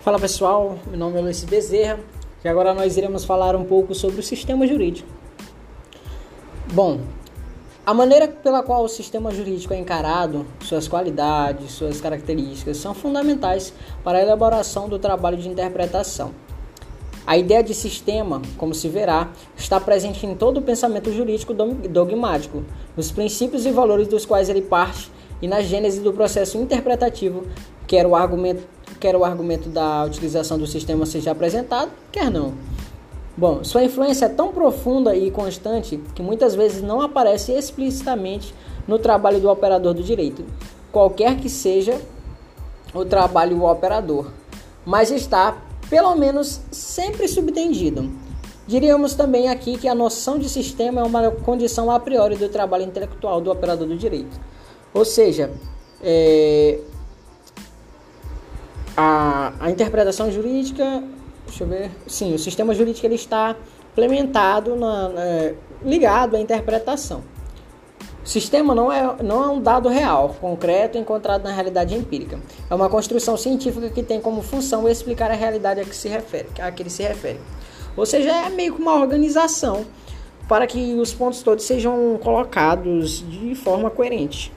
Fala pessoal, meu nome é Luiz Bezerra e agora nós iremos falar um pouco sobre o sistema jurídico. Bom, a maneira pela qual o sistema jurídico é encarado, suas qualidades, suas características são fundamentais para a elaboração do trabalho de interpretação. A ideia de sistema, como se verá, está presente em todo o pensamento jurídico dogmático, nos princípios e valores dos quais ele parte e na gênese do processo interpretativo, quer o argumento, quer o argumento da utilização do sistema seja apresentado, quer não. Bom, sua influência é tão profunda e constante que muitas vezes não aparece explicitamente no trabalho do operador do direito, qualquer que seja o trabalho do operador, mas está, pelo menos, sempre subtendido. Diríamos também aqui que a noção de sistema é uma condição a priori do trabalho intelectual do operador do direito. Ou seja, é, a, a interpretação jurídica, deixa eu ver, sim, o sistema jurídico ele está implementado, na, na, ligado à interpretação. O sistema não é, não é um dado real, concreto, encontrado na realidade empírica. É uma construção científica que tem como função explicar a realidade a que, se refere, a que ele se refere. Ou seja, é meio que uma organização para que os pontos todos sejam colocados de forma coerente.